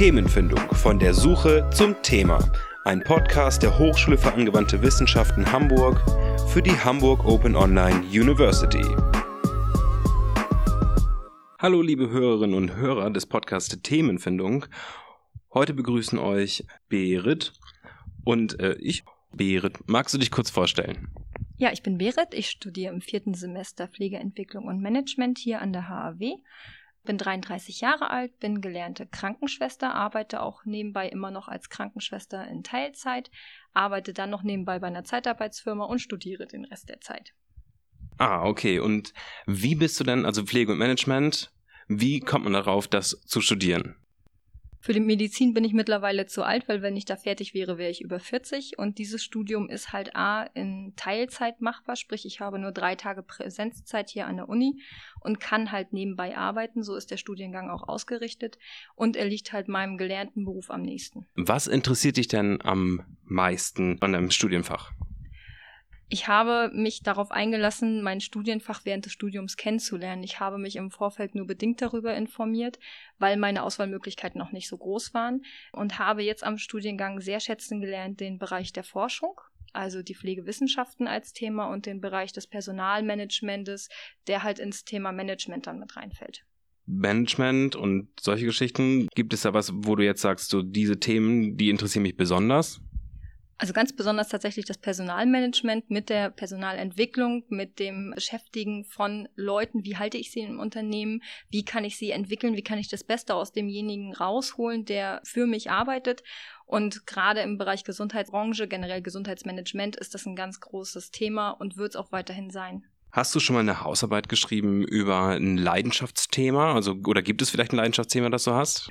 Themenfindung von der Suche zum Thema. Ein Podcast der Hochschule für angewandte Wissenschaften Hamburg für die Hamburg Open Online University. Hallo liebe Hörerinnen und Hörer des Podcasts Themenfindung. Heute begrüßen euch Berit und äh, ich. Berit, magst du dich kurz vorstellen? Ja, ich bin Berit. Ich studiere im vierten Semester Pflegeentwicklung und Management hier an der HAW. Bin 33 Jahre alt, bin gelernte Krankenschwester, arbeite auch nebenbei immer noch als Krankenschwester in Teilzeit, arbeite dann noch nebenbei bei einer Zeitarbeitsfirma und studiere den Rest der Zeit. Ah, okay. Und wie bist du denn, also Pflege und Management, wie kommt man darauf, das zu studieren? Für die Medizin bin ich mittlerweile zu alt, weil wenn ich da fertig wäre, wäre ich über 40. Und dieses Studium ist halt A in Teilzeit machbar, sprich ich habe nur drei Tage Präsenzzeit hier an der Uni und kann halt nebenbei arbeiten. So ist der Studiengang auch ausgerichtet. Und er liegt halt meinem gelernten Beruf am nächsten. Was interessiert dich denn am meisten an deinem Studienfach? Ich habe mich darauf eingelassen, mein Studienfach während des Studiums kennenzulernen. Ich habe mich im Vorfeld nur bedingt darüber informiert, weil meine Auswahlmöglichkeiten noch nicht so groß waren und habe jetzt am Studiengang sehr schätzen gelernt den Bereich der Forschung, also die Pflegewissenschaften als Thema und den Bereich des Personalmanagementes, der halt ins Thema Management dann mit reinfällt. Management und solche Geschichten. Gibt es da was, wo du jetzt sagst, so diese Themen, die interessieren mich besonders? Also ganz besonders tatsächlich das Personalmanagement mit der Personalentwicklung, mit dem Beschäftigen von Leuten. Wie halte ich sie im Unternehmen? Wie kann ich sie entwickeln? Wie kann ich das Beste aus demjenigen rausholen, der für mich arbeitet? Und gerade im Bereich Gesundheitsbranche, generell Gesundheitsmanagement, ist das ein ganz großes Thema und wird es auch weiterhin sein. Hast du schon mal eine Hausarbeit geschrieben über ein Leidenschaftsthema? Also, oder gibt es vielleicht ein Leidenschaftsthema, das du hast?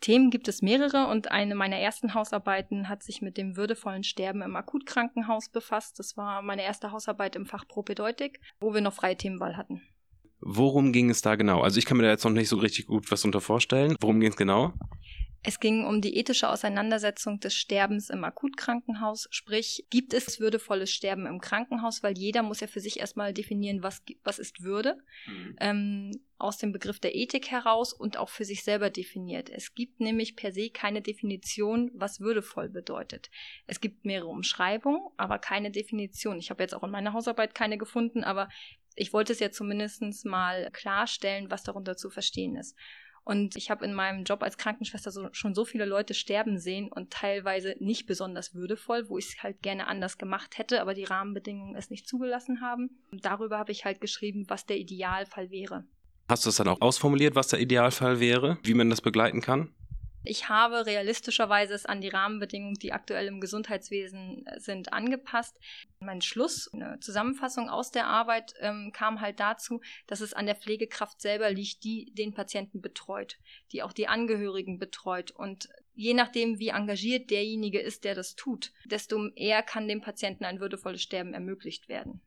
Themen gibt es mehrere und eine meiner ersten Hausarbeiten hat sich mit dem würdevollen Sterben im Akutkrankenhaus befasst. Das war meine erste Hausarbeit im Fach Propedeutik, wo wir noch freie Themenwahl hatten. Worum ging es da genau? Also ich kann mir da jetzt noch nicht so richtig gut was unter vorstellen. Worum ging es genau? Es ging um die ethische Auseinandersetzung des Sterbens im Akutkrankenhaus, sprich, gibt es würdevolles Sterben im Krankenhaus, weil jeder muss ja für sich erstmal definieren, was, was ist Würde, mhm. ähm, aus dem Begriff der Ethik heraus und auch für sich selber definiert. Es gibt nämlich per se keine Definition, was würdevoll bedeutet. Es gibt mehrere Umschreibungen, aber keine Definition. Ich habe jetzt auch in meiner Hausarbeit keine gefunden, aber ich wollte es ja zumindest mal klarstellen, was darunter zu verstehen ist. Und ich habe in meinem Job als Krankenschwester so, schon so viele Leute sterben sehen und teilweise nicht besonders würdevoll, wo ich es halt gerne anders gemacht hätte, aber die Rahmenbedingungen es nicht zugelassen haben. Und darüber habe ich halt geschrieben, was der Idealfall wäre. Hast du es dann auch ausformuliert, was der Idealfall wäre, wie man das begleiten kann? Ich habe realistischerweise es an die Rahmenbedingungen, die aktuell im Gesundheitswesen äh, sind, angepasst. Mein Schluss, eine Zusammenfassung aus der Arbeit ähm, kam halt dazu, dass es an der Pflegekraft selber liegt, die den Patienten betreut, die auch die Angehörigen betreut. Und je nachdem, wie engagiert derjenige ist, der das tut, desto eher kann dem Patienten ein würdevolles Sterben ermöglicht werden.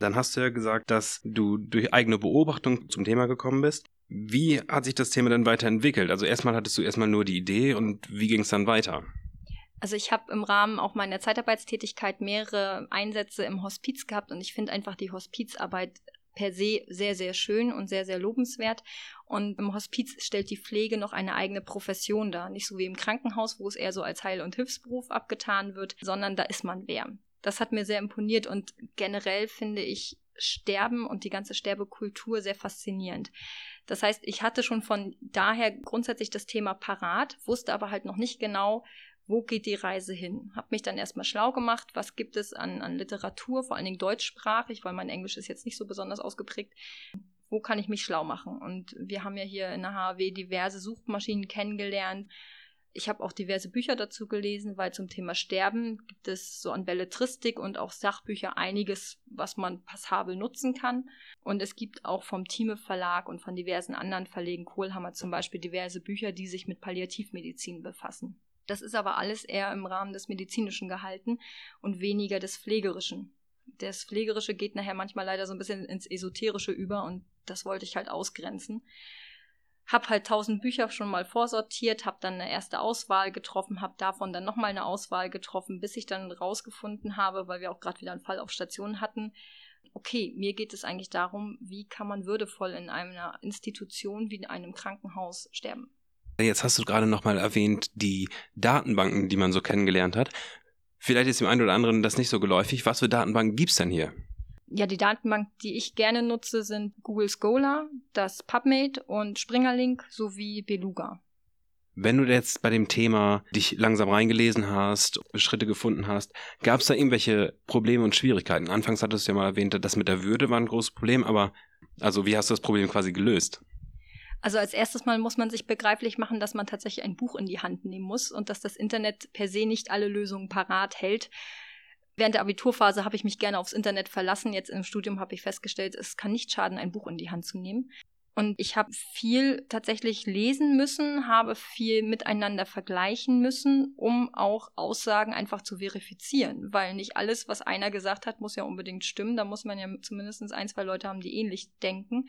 Dann hast du ja gesagt, dass du durch eigene Beobachtung zum Thema gekommen bist. Wie hat sich das Thema dann weiterentwickelt? Also erstmal hattest du erstmal nur die Idee und wie ging es dann weiter? Also ich habe im Rahmen auch meiner Zeitarbeitstätigkeit mehrere Einsätze im Hospiz gehabt und ich finde einfach die Hospizarbeit per se sehr, sehr schön und sehr, sehr lobenswert. Und im Hospiz stellt die Pflege noch eine eigene Profession dar. Nicht so wie im Krankenhaus, wo es eher so als Heil- und Hilfsberuf abgetan wird, sondern da ist man wer. Das hat mir sehr imponiert und generell finde ich Sterben und die ganze Sterbekultur sehr faszinierend. Das heißt, ich hatte schon von daher grundsätzlich das Thema parat, wusste aber halt noch nicht genau, wo geht die Reise hin? Hab mich dann erstmal schlau gemacht, was gibt es an, an Literatur, vor allen Dingen deutschsprachig, weil mein Englisch ist jetzt nicht so besonders ausgeprägt. Wo kann ich mich schlau machen? Und wir haben ja hier in der HW diverse Suchmaschinen kennengelernt, ich habe auch diverse Bücher dazu gelesen, weil zum Thema Sterben gibt es so an Belletristik und auch Sachbücher einiges, was man passabel nutzen kann. Und es gibt auch vom Thieme Verlag und von diversen anderen Verlegen, Kohlhammer zum Beispiel, diverse Bücher, die sich mit Palliativmedizin befassen. Das ist aber alles eher im Rahmen des Medizinischen gehalten und weniger des Pflegerischen. Das Pflegerische geht nachher manchmal leider so ein bisschen ins Esoterische über und das wollte ich halt ausgrenzen habe halt tausend Bücher schon mal vorsortiert, habe dann eine erste Auswahl getroffen, habe davon dann nochmal eine Auswahl getroffen, bis ich dann rausgefunden habe, weil wir auch gerade wieder einen Fall auf Station hatten, okay, mir geht es eigentlich darum, wie kann man würdevoll in einer Institution wie in einem Krankenhaus sterben. Jetzt hast du gerade nochmal erwähnt, die Datenbanken, die man so kennengelernt hat. Vielleicht ist dem einen oder anderen das nicht so geläufig. Was für Datenbanken gibt's denn hier? Ja, die Datenbanken, die ich gerne nutze, sind Google Scholar, das PubMed und Springerlink sowie Beluga. Wenn du jetzt bei dem Thema dich langsam reingelesen hast, Schritte gefunden hast, gab es da irgendwelche Probleme und Schwierigkeiten? Anfangs hattest du ja mal erwähnt, das mit der Würde war ein großes Problem, aber also wie hast du das Problem quasi gelöst? Also als erstes Mal muss man sich begreiflich machen, dass man tatsächlich ein Buch in die Hand nehmen muss und dass das Internet per se nicht alle Lösungen parat hält. Während der Abiturphase habe ich mich gerne aufs Internet verlassen. Jetzt im Studium habe ich festgestellt, es kann nicht schaden, ein Buch in die Hand zu nehmen. Und ich habe viel tatsächlich lesen müssen, habe viel miteinander vergleichen müssen, um auch Aussagen einfach zu verifizieren. Weil nicht alles, was einer gesagt hat, muss ja unbedingt stimmen. Da muss man ja zumindest ein, zwei Leute haben, die ähnlich denken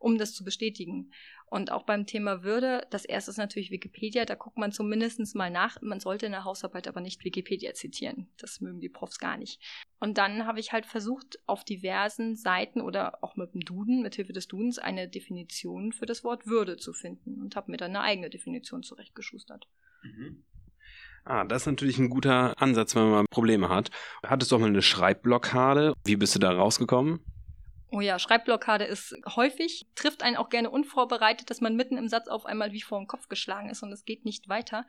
um das zu bestätigen. Und auch beim Thema Würde, das erste ist natürlich Wikipedia, da guckt man zumindest mal nach. Man sollte in der Hausarbeit aber nicht Wikipedia zitieren. Das mögen die Profs gar nicht. Und dann habe ich halt versucht, auf diversen Seiten oder auch mit dem Duden, mit Hilfe des Dudens, eine Definition für das Wort Würde zu finden und habe mir dann eine eigene Definition zurechtgeschustert. Mhm. Ah, das ist natürlich ein guter Ansatz, wenn man Probleme hat. Hattest du auch mal eine Schreibblockade? Wie bist du da rausgekommen? Oh ja, Schreibblockade ist häufig, trifft einen auch gerne unvorbereitet, dass man mitten im Satz auf einmal wie vor den Kopf geschlagen ist und es geht nicht weiter.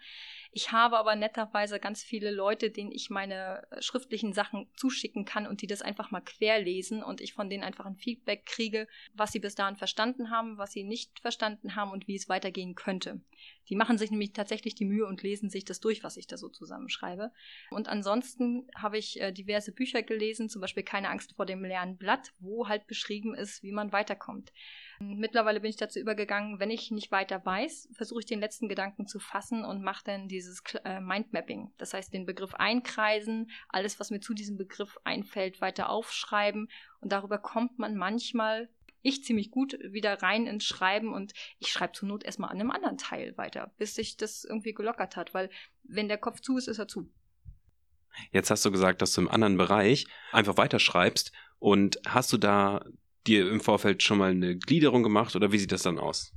Ich habe aber netterweise ganz viele Leute, denen ich meine äh, schriftlichen Sachen zuschicken kann und die das einfach mal querlesen und ich von denen einfach ein Feedback kriege, was sie bis dahin verstanden haben, was sie nicht verstanden haben und wie es weitergehen könnte. Die machen sich nämlich tatsächlich die Mühe und lesen sich das durch, was ich da so zusammenschreibe. Und ansonsten habe ich äh, diverse Bücher gelesen, zum Beispiel Keine Angst vor dem leeren Blatt, wo halt beschrieben ist, wie man weiterkommt. Mittlerweile bin ich dazu übergegangen, wenn ich nicht weiter weiß, versuche ich den letzten Gedanken zu fassen und mache dann dieses äh, Mindmapping. Das heißt, den Begriff einkreisen, alles, was mir zu diesem Begriff einfällt, weiter aufschreiben. Und darüber kommt man manchmal, ich ziemlich gut, wieder rein ins Schreiben und ich schreibe zur Not erstmal an einem anderen Teil weiter, bis sich das irgendwie gelockert hat, weil wenn der Kopf zu ist, ist er zu. Jetzt hast du gesagt, dass du im anderen Bereich einfach weiterschreibst. Und hast du da dir im Vorfeld schon mal eine Gliederung gemacht oder wie sieht das dann aus?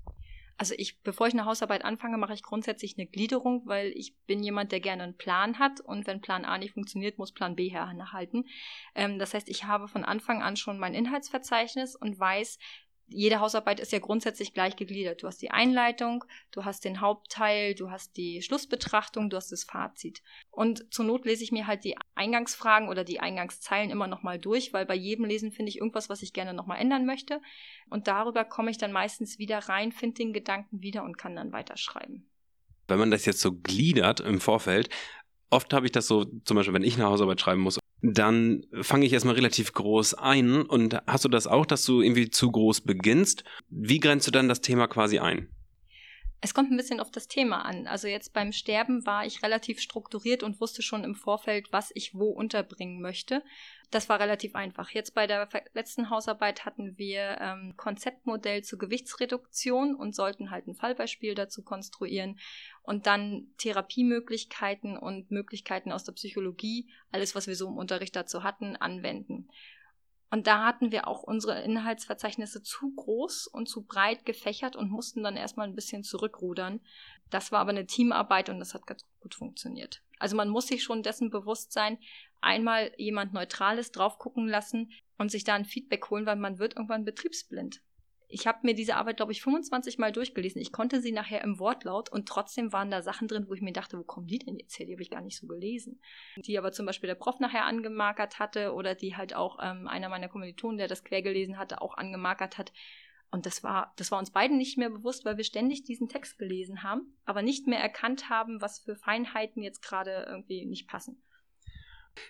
Also ich, bevor ich eine Hausarbeit anfange, mache ich grundsätzlich eine Gliederung, weil ich bin jemand, der gerne einen Plan hat und wenn Plan A nicht funktioniert, muss Plan B herhalten. Ähm, das heißt, ich habe von Anfang an schon mein Inhaltsverzeichnis und weiß, jede Hausarbeit ist ja grundsätzlich gleich gegliedert. Du hast die Einleitung, du hast den Hauptteil, du hast die Schlussbetrachtung, du hast das Fazit. Und zur Not lese ich mir halt die Eingangsfragen oder die Eingangszeilen immer nochmal durch, weil bei jedem Lesen finde ich irgendwas, was ich gerne nochmal ändern möchte. Und darüber komme ich dann meistens wieder rein, finde den Gedanken wieder und kann dann weiterschreiben. Wenn man das jetzt so gliedert im Vorfeld, oft habe ich das so, zum Beispiel, wenn ich eine Hausarbeit schreiben muss, dann fange ich erstmal relativ groß ein. Und hast du das auch, dass du irgendwie zu groß beginnst? Wie grenzt du dann das Thema quasi ein? Es kommt ein bisschen auf das Thema an. Also jetzt beim Sterben war ich relativ strukturiert und wusste schon im Vorfeld, was ich wo unterbringen möchte. Das war relativ einfach. Jetzt bei der letzten Hausarbeit hatten wir ähm, Konzeptmodell zur Gewichtsreduktion und sollten halt ein Fallbeispiel dazu konstruieren und dann Therapiemöglichkeiten und Möglichkeiten aus der Psychologie, alles, was wir so im Unterricht dazu hatten, anwenden. Und da hatten wir auch unsere Inhaltsverzeichnisse zu groß und zu breit gefächert und mussten dann erstmal ein bisschen zurückrudern. Das war aber eine Teamarbeit und das hat ganz gut funktioniert. Also man muss sich schon dessen bewusst sein, einmal jemand Neutrales drauf gucken lassen und sich da ein Feedback holen, weil man wird irgendwann betriebsblind ich habe mir diese Arbeit, glaube ich, 25 Mal durchgelesen. Ich konnte sie nachher im Wortlaut und trotzdem waren da Sachen drin, wo ich mir dachte, wo kommen die denn jetzt her? Die habe ich gar nicht so gelesen. Die aber zum Beispiel der Prof nachher angemarkert hatte oder die halt auch ähm, einer meiner Kommilitonen, der das quer gelesen hatte, auch angemarkert hat. Und das war, das war uns beiden nicht mehr bewusst, weil wir ständig diesen Text gelesen haben, aber nicht mehr erkannt haben, was für Feinheiten jetzt gerade irgendwie nicht passen.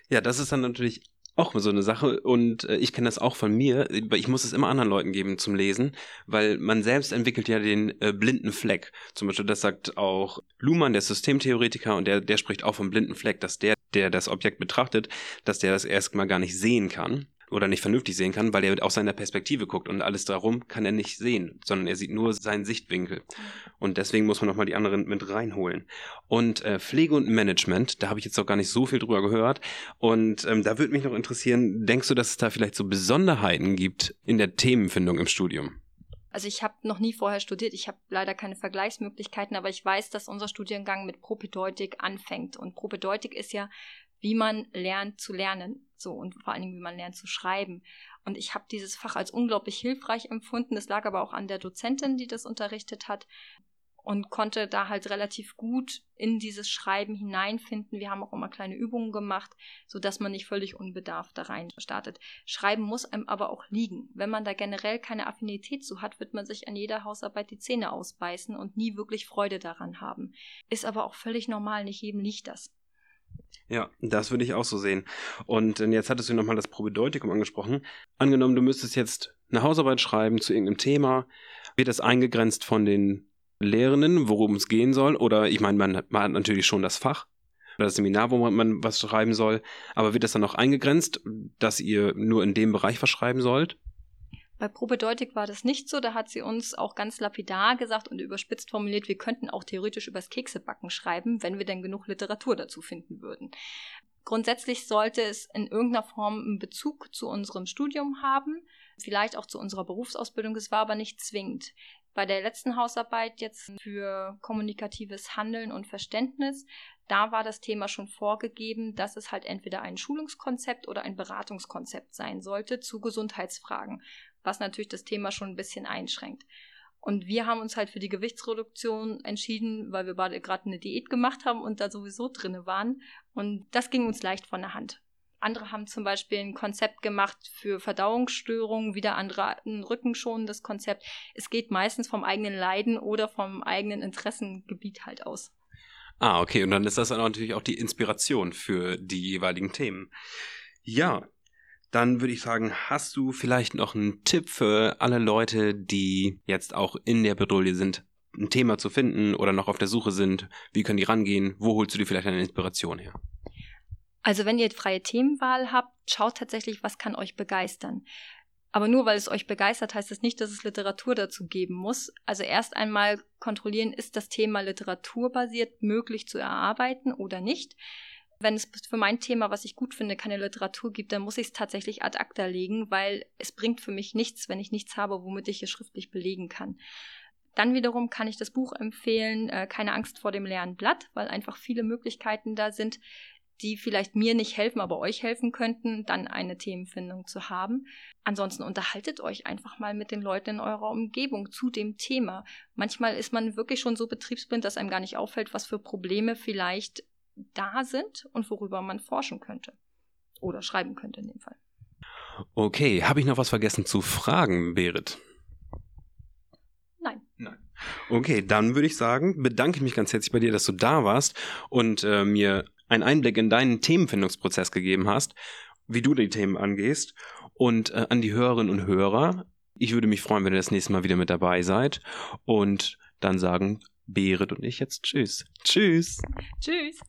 Ja, das ist dann natürlich auch so eine Sache und äh, ich kenne das auch von mir. Ich muss es immer anderen Leuten geben zum Lesen, weil man selbst entwickelt ja den äh, blinden Fleck. Zum Beispiel, das sagt auch Luhmann, der Systemtheoretiker, und der, der spricht auch vom blinden Fleck, dass der, der das Objekt betrachtet, dass der das erstmal gar nicht sehen kann oder nicht vernünftig sehen kann, weil er aus seiner Perspektive guckt und alles darum kann er nicht sehen, sondern er sieht nur seinen Sichtwinkel. Und deswegen muss man nochmal die anderen mit reinholen. Und äh, Pflege und Management, da habe ich jetzt auch gar nicht so viel drüber gehört. Und ähm, da würde mich noch interessieren, denkst du, dass es da vielleicht so Besonderheiten gibt in der Themenfindung im Studium? Also ich habe noch nie vorher studiert, ich habe leider keine Vergleichsmöglichkeiten, aber ich weiß, dass unser Studiengang mit Propedeutik anfängt. Und Propedeutik ist ja, wie man lernt zu lernen. So und vor allen Dingen, wie man lernt zu schreiben. Und ich habe dieses Fach als unglaublich hilfreich empfunden. Das lag aber auch an der Dozentin, die das unterrichtet hat und konnte da halt relativ gut in dieses Schreiben hineinfinden. Wir haben auch immer kleine Übungen gemacht, so dass man nicht völlig unbedarft da rein startet. Schreiben muss einem aber auch liegen. Wenn man da generell keine Affinität zu hat, wird man sich an jeder Hausarbeit die Zähne ausbeißen und nie wirklich Freude daran haben. Ist aber auch völlig normal, nicht jedem liegt das. Ja, das würde ich auch so sehen. Und äh, jetzt hattest du nochmal das Probedeutikum angesprochen. Angenommen, du müsstest jetzt eine Hausarbeit schreiben zu irgendeinem Thema, wird das eingegrenzt von den Lehrenden, worum es gehen soll? Oder ich meine, man, man, hat natürlich schon das Fach oder das Seminar, wo man, man was schreiben soll, aber wird das dann auch eingegrenzt, dass ihr nur in dem Bereich was schreiben sollt? Bei Probedeutig war das nicht so. Da hat sie uns auch ganz lapidar gesagt und überspitzt formuliert, wir könnten auch theoretisch übers Keksebacken schreiben, wenn wir denn genug Literatur dazu finden würden. Grundsätzlich sollte es in irgendeiner Form einen Bezug zu unserem Studium haben, vielleicht auch zu unserer Berufsausbildung. Es war aber nicht zwingend. Bei der letzten Hausarbeit jetzt für kommunikatives Handeln und Verständnis, da war das Thema schon vorgegeben, dass es halt entweder ein Schulungskonzept oder ein Beratungskonzept sein sollte zu Gesundheitsfragen, was natürlich das Thema schon ein bisschen einschränkt. Und wir haben uns halt für die Gewichtsreduktion entschieden, weil wir gerade eine Diät gemacht haben und da sowieso drinne waren. Und das ging uns leicht von der Hand. Andere haben zum Beispiel ein Konzept gemacht für Verdauungsstörungen, wieder andere ein rückenschonendes Konzept. Es geht meistens vom eigenen Leiden oder vom eigenen Interessengebiet halt aus. Ah, okay. Und dann ist das dann natürlich auch die Inspiration für die jeweiligen Themen. Ja, dann würde ich sagen, hast du vielleicht noch einen Tipp für alle Leute, die jetzt auch in der Bedrohung sind, ein Thema zu finden oder noch auf der Suche sind? Wie können die rangehen? Wo holst du dir vielleicht eine Inspiration her? Also wenn ihr freie Themenwahl habt, schaut tatsächlich, was kann euch begeistern. Aber nur weil es euch begeistert, heißt es das nicht, dass es Literatur dazu geben muss. Also erst einmal kontrollieren, ist das Thema literaturbasiert möglich zu erarbeiten oder nicht. Wenn es für mein Thema, was ich gut finde, keine Literatur gibt, dann muss ich es tatsächlich ad acta legen, weil es bringt für mich nichts, wenn ich nichts habe, womit ich es schriftlich belegen kann. Dann wiederum kann ich das Buch empfehlen, äh, Keine Angst vor dem leeren Blatt, weil einfach viele Möglichkeiten da sind, die vielleicht mir nicht helfen, aber euch helfen könnten, dann eine Themenfindung zu haben. Ansonsten unterhaltet euch einfach mal mit den Leuten in eurer Umgebung zu dem Thema. Manchmal ist man wirklich schon so betriebsblind, dass einem gar nicht auffällt, was für Probleme vielleicht da sind und worüber man forschen könnte. Oder schreiben könnte in dem Fall. Okay, habe ich noch was vergessen zu fragen, Berit? Nein. Nein. Okay, dann würde ich sagen, bedanke ich mich ganz herzlich bei dir, dass du da warst und äh, mir einen Einblick in deinen Themenfindungsprozess gegeben hast, wie du die Themen angehst. Und äh, an die Hörerinnen und Hörer, ich würde mich freuen, wenn ihr das nächste Mal wieder mit dabei seid. Und dann sagen Berit und ich jetzt Tschüss. Tschüss. Tschüss.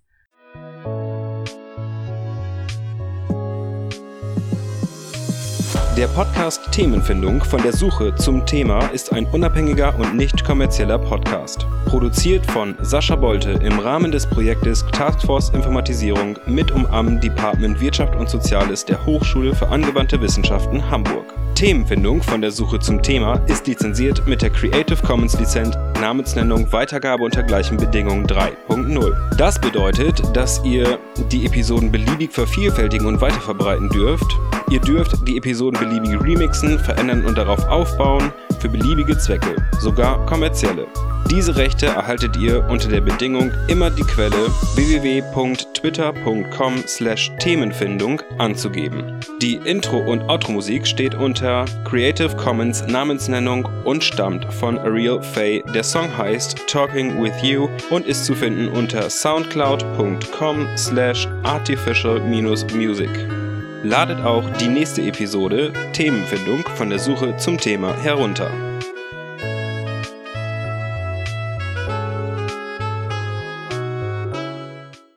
Der Podcast Themenfindung von der Suche zum Thema ist ein unabhängiger und nicht kommerzieller Podcast. Produziert von Sascha Bolte im Rahmen des Projektes Taskforce Informatisierung mit um am Department Wirtschaft und Soziales der Hochschule für angewandte Wissenschaften Hamburg. Themenfindung von der Suche zum Thema ist lizenziert mit der Creative Commons Lizenz Namensnennung Weitergabe unter gleichen Bedingungen 3.0. Das bedeutet, dass ihr die Episoden beliebig vervielfältigen und weiterverbreiten dürft. Ihr dürft die Episoden beliebig remixen, verändern und darauf aufbauen für beliebige Zwecke, sogar kommerzielle. Diese Rechte erhaltet ihr unter der Bedingung, immer die Quelle www.twitter.com slash Themenfindung anzugeben. Die Intro- und Outro-Musik steht unter Creative Commons Namensnennung und stammt von Ariel Faye. Der Song heißt Talking With You und ist zu finden unter soundcloud.com slash artificial-music. Ladet auch die nächste Episode Themenfindung von der Suche zum Thema herunter.